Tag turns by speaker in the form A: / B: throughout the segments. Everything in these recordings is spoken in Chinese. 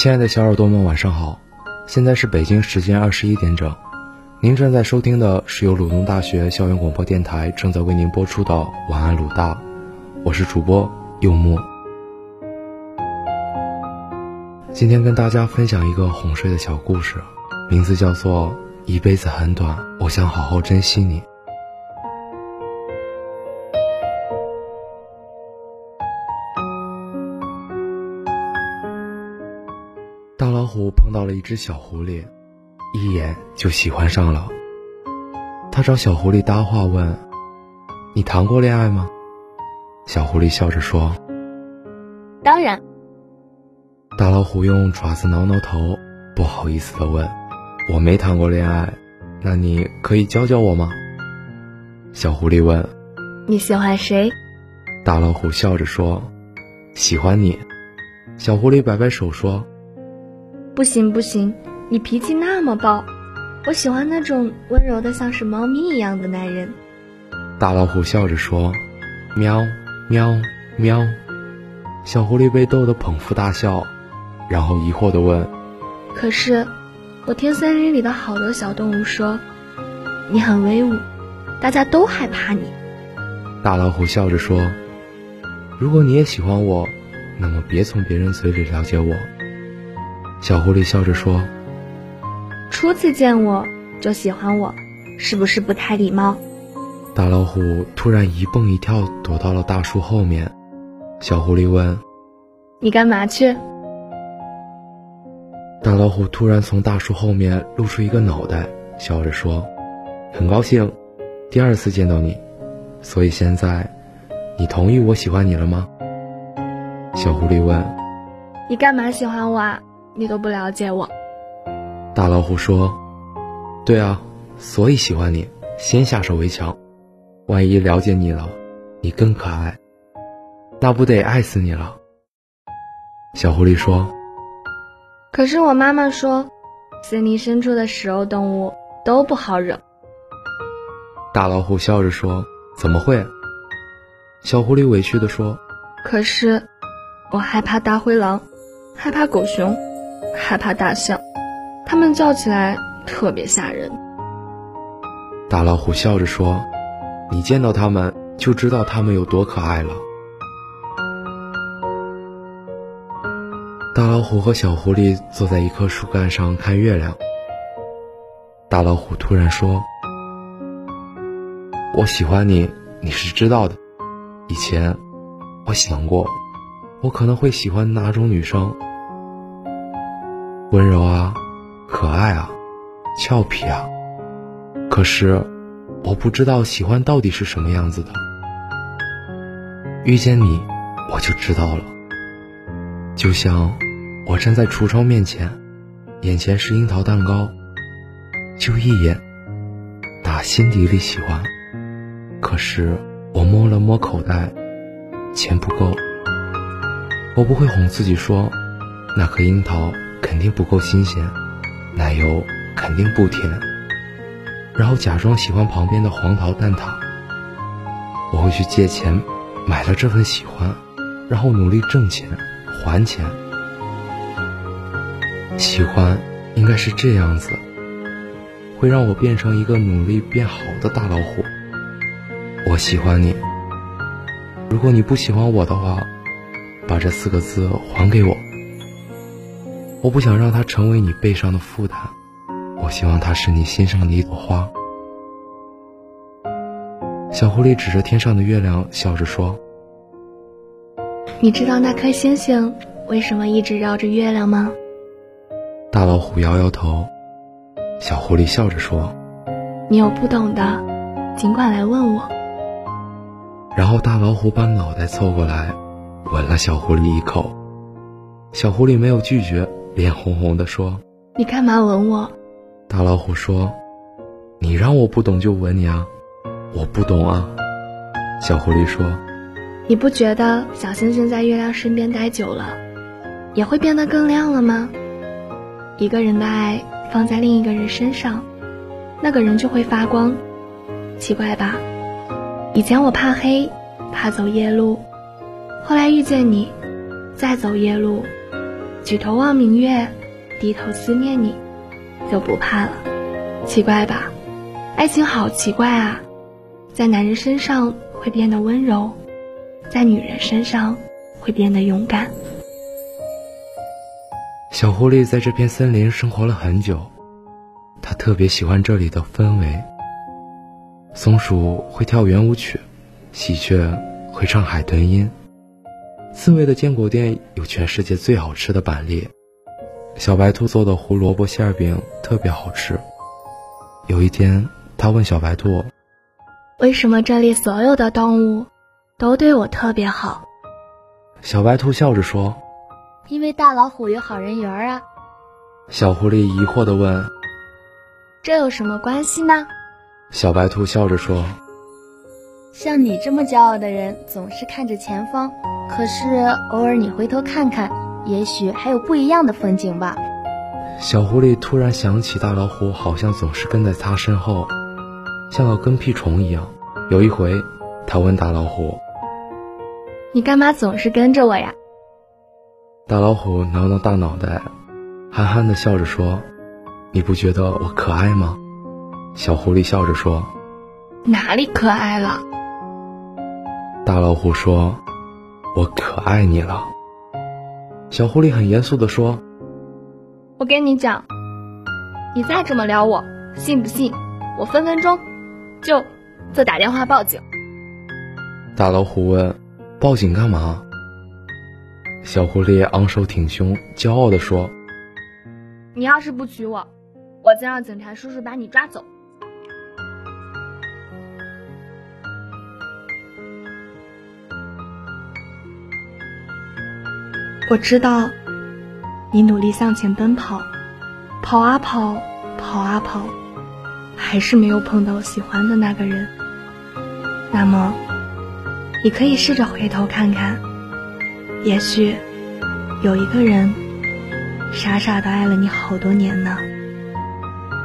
A: 亲爱的小耳朵们，晚上好！现在是北京时间二十一点整，您正在收听的是由鲁东大学校园广播电台正在为您播出的《晚安鲁大》，我是主播柚木。今天跟大家分享一个哄睡的小故事，名字叫做《一辈子很短，我想好好珍惜你》。大老虎碰到了一只小狐狸，一眼就喜欢上了。他找小狐狸搭话问：“你谈过恋爱吗？”小狐狸笑着说：“
B: 当然。”
A: 大老虎用爪子挠挠头，不好意思的问：“我没谈过恋爱，那你可以教教我吗？”小狐狸问：“
B: 你喜欢谁？”
A: 大老虎笑着说：“喜欢你。”小狐狸摆摆手说。
B: 不行不行，你脾气那么暴，我喜欢那种温柔的像是猫咪一样的男人。
A: 大老虎笑着说：“喵喵喵。”小狐狸被逗得捧腹大笑，然后疑惑地问：“
B: 可是，我听森林里的好多小动物说，你很威武，大家都害怕你。”
A: 大老虎笑着说：“如果你也喜欢我，那么别从别人嘴里了解我。”小狐狸笑着说：“
B: 初次见我就喜欢我，是不是不太礼貌？”
A: 大老虎突然一蹦一跳躲到了大树后面。小狐狸问：“
B: 你干嘛去？”
A: 大老虎突然从大树后面露出一个脑袋，笑着说：“很高兴，第二次见到你，所以现在，你同意我喜欢你了吗？”小狐狸问：“
B: 你干嘛喜欢我啊？”你都不了解我，
A: 大老虎说：“对啊，所以喜欢你，先下手为强。万一了解你了，你更可爱，那不得爱死你了。”小狐狸说：“
B: 可是我妈妈说，森林深处的食肉动物都不好惹。”
A: 大老虎笑着说：“怎么会？”小狐狸委屈地说：“
B: 可是，我害怕大灰狼，害怕狗熊。”害怕大象，它们叫起来特别吓人。
A: 大老虎笑着说：“你见到它们就知道它们有多可爱了。”大老虎和小狐狸坐在一棵树干上看月亮。大老虎突然说：“我喜欢你，你是知道的。以前，我想过，我可能会喜欢哪种女生。”温柔啊，可爱啊，俏皮啊，可是我不知道喜欢到底是什么样子的。遇见你，我就知道了。就像我站在橱窗面前，眼前是樱桃蛋糕，就一眼，打心底里喜欢。可是我摸了摸口袋，钱不够。我不会哄自己说，那颗樱桃。肯定不够新鲜，奶油肯定不甜，然后假装喜欢旁边的黄桃蛋挞。我会去借钱，买了这份喜欢，然后努力挣钱还钱。喜欢应该是这样子，会让我变成一个努力变好的大老虎。我喜欢你，如果你不喜欢我的话，把这四个字还给我。我不想让它成为你背上的负担，我希望它是你心上的一朵花。小狐狸指着天上的月亮，笑着说：“
B: 你知道那颗星星为什么一直绕着月亮吗？”
A: 大老虎摇摇头。小狐狸笑着说：“
B: 你有不懂的，尽管来问我。”
A: 然后大老虎把脑袋凑过来，吻了小狐狸一口。小狐狸没有拒绝。脸红红的说：“
B: 你干嘛吻我？”
A: 大老虎说：“你让我不懂就吻你啊，我不懂啊。”小狐狸说：“
B: 你不觉得小星星在月亮身边待久了，也会变得更亮了吗？一个人的爱放在另一个人身上，那个人就会发光，奇怪吧？以前我怕黑，怕走夜路，后来遇见你，再走夜路。”举头望明月，低头思念你，就不怕了。奇怪吧？爱情好奇怪啊，在男人身上会变得温柔，在女人身上会变得勇敢。
A: 小狐狸在这片森林生活了很久，它特别喜欢这里的氛围。松鼠会跳圆舞曲，喜鹊会唱海豚音。刺猬的坚果店有全世界最好吃的板栗，小白兔做的胡萝卜馅饼特别好吃。有一天，他问小白兔：“
B: 为什么这里所有的动物都对我特别好？”
A: 小白兔笑着说：“
C: 因为大老虎有好人缘啊。”
A: 小狐狸疑惑地问：“
C: 这有什么关系呢？”
A: 小白兔笑着说：“
C: 像你这么骄傲的人，总是看着前方。可是偶尔你回头看看，也许还有不一样的风景吧。”
A: 小狐狸突然想起大老虎好像总是跟在它身后，像个跟屁虫一样。有一回，他问大老虎：“
B: 你干嘛总是跟着我呀？”
A: 大老虎挠挠大脑袋，憨憨的笑着说：“你不觉得我可爱吗？”小狐狸笑着说：“
B: 哪里可爱了？”
A: 大老虎说：“我可爱你了。”小狐狸很严肃地说：“
B: 我跟你讲，你再这么撩我，信不信我分分钟就就打电话报警？”
A: 大老虎问：“报警干嘛？”小狐狸昂首挺胸，骄傲地说：“
B: 你要是不娶我，我就让警察叔叔把你抓走。”我知道，你努力向前奔跑，跑啊跑，跑啊跑，还是没有碰到喜欢的那个人。那么，你可以试着回头看看，也许有一个人傻傻的爱了你好多年呢，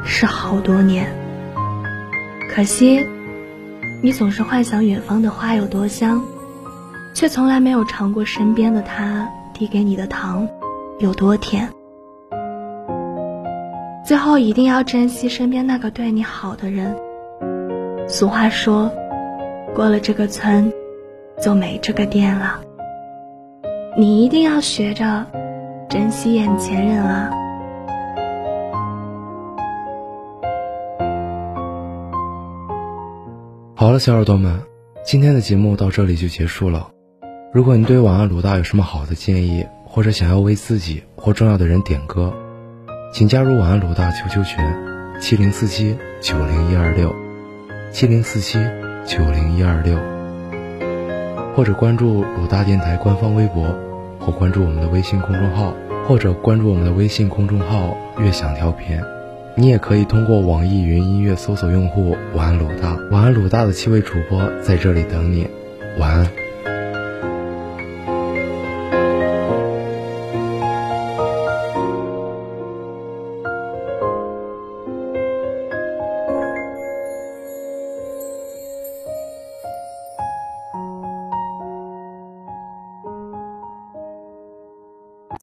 B: 是好多年。可惜，你总是幻想远方的花有多香，却从来没有尝过身边的他。递给你的糖有多甜？最后一定要珍惜身边那个对你好的人。俗话说，过了这个村，就没这个店了。你一定要学着珍惜眼前人啊！
A: 好了，小耳朵们，今天的节目到这里就结束了。如果你对晚安鲁大有什么好的建议，或者想要为自己或重要的人点歌，请加入晚安鲁大 QQ 群七零四七九零一二六七零四七九零一二六，或者关注鲁大电台官方微博，或关注我们的微信公众号，或者关注我们的微信公众号“悦享调频”。你也可以通过网易云音乐搜索用户“晚安鲁大”，晚安鲁大的七位主播在这里等你。晚安。